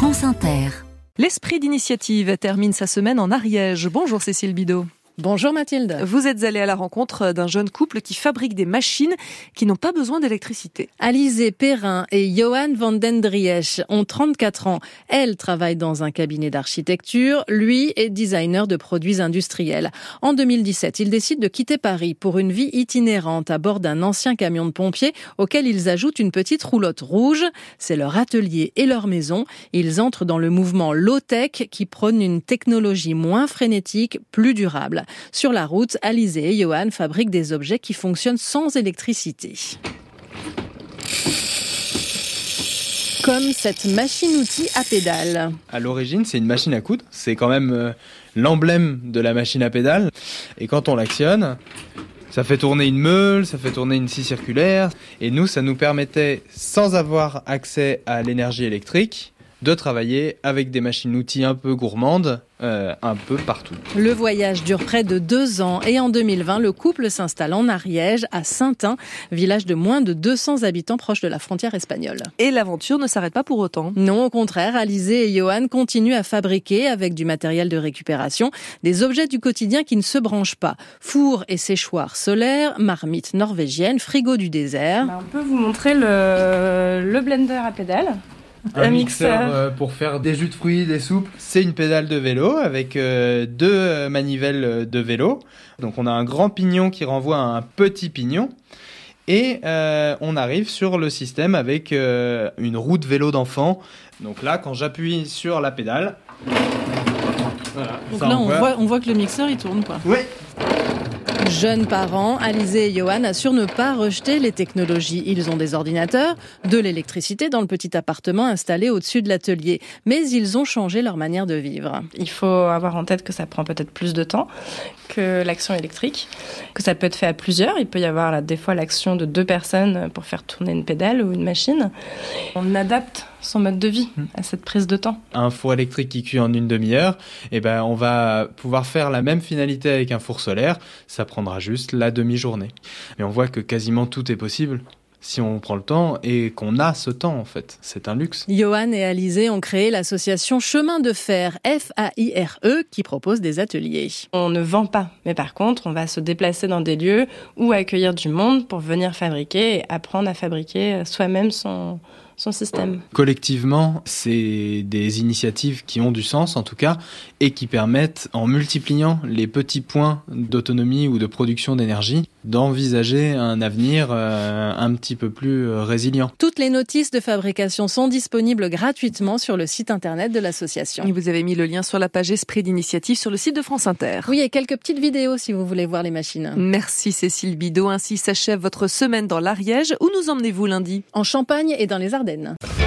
France Inter. L'esprit d'initiative termine sa semaine en Ariège. Bonjour Cécile Bidot. Bonjour Mathilde. Vous êtes allée à la rencontre d'un jeune couple qui fabrique des machines qui n'ont pas besoin d'électricité. Alizé Perrin et Johan van den Driesch ont 34 ans. Elle travaille dans un cabinet d'architecture. Lui est designer de produits industriels. En 2017, ils décident de quitter Paris pour une vie itinérante à bord d'un ancien camion de pompiers auquel ils ajoutent une petite roulotte rouge. C'est leur atelier et leur maison. Ils entrent dans le mouvement low-tech qui prône une technologie moins frénétique, plus durable. Sur la route, Alizé et Johan fabriquent des objets qui fonctionnent sans électricité. Comme cette machine-outil à pédale. À l'origine, c'est une machine à coudre. C'est quand même euh, l'emblème de la machine à pédale. Et quand on l'actionne, ça fait tourner une meule, ça fait tourner une scie circulaire. Et nous, ça nous permettait, sans avoir accès à l'énergie électrique, de travailler avec des machines-outils un peu gourmandes, euh, un peu partout. Le voyage dure près de deux ans et en 2020, le couple s'installe en Ariège, à Saint-Ain, village de moins de 200 habitants proche de la frontière espagnole. Et l'aventure ne s'arrête pas pour autant. Non, au contraire, Alizé et Johan continuent à fabriquer, avec du matériel de récupération, des objets du quotidien qui ne se branchent pas. Four et séchoirs solaires, marmites norvégiennes, frigo du désert. Bah, on peut vous montrer le, le blender à pédale un, mixeur, euh, pour faire des jus de fruits, des soupes. C'est une pédale de vélo avec euh, deux euh, manivelles de vélo. Donc on a un grand pignon qui renvoie à un petit pignon. Et on arrive sur le système avec une roue de vélo d'enfant. Donc là, quand j'appuie sur la pédale, Donc là, on voit, on voit que le mixeur il tourne quoi. Oui, Jeunes parents, Alizé et Johan assurent ne pas rejeter les technologies. Ils ont des ordinateurs, de l'électricité dans le petit appartement installé au-dessus de l'atelier. Mais ils ont changé leur manière de vivre. Il faut avoir en tête que ça prend peut-être plus de temps que l'action électrique, que ça peut être fait à plusieurs. Il peut y avoir là, des fois l'action de deux personnes pour faire tourner une pédale ou une machine. On adapte son mode de vie hmm. à cette prise de temps. Un four électrique qui cuit en une demi-heure, et eh ben on va pouvoir faire la même finalité avec un four solaire. Ça prendra juste la demi-journée. Mais on voit que quasiment tout est possible si on prend le temps et qu'on a ce temps en fait. C'est un luxe. Johan et Alizé ont créé l'association Chemin de Fer, F-A-I-R-E, qui propose des ateliers. On ne vend pas, mais par contre, on va se déplacer dans des lieux où accueillir du monde pour venir fabriquer et apprendre à fabriquer soi-même son, son système. Collectivement, c'est des initiatives qui ont du sens en tout cas et qui permettent, en multipliant les petits points d'autonomie ou de production d'énergie, d'envisager un avenir euh, un petit peu plus euh, résilient. Toutes les notices de fabrication sont disponibles gratuitement sur le site internet de l'association. Et vous avez mis le lien sur la page Esprit d'initiative sur le site de France Inter. Oui, et quelques petites vidéos si vous voulez voir les machines. Merci Cécile Bidot. Ainsi s'achève votre semaine dans l'Ariège. Où nous emmenez-vous lundi? En Champagne et dans les Ardennes.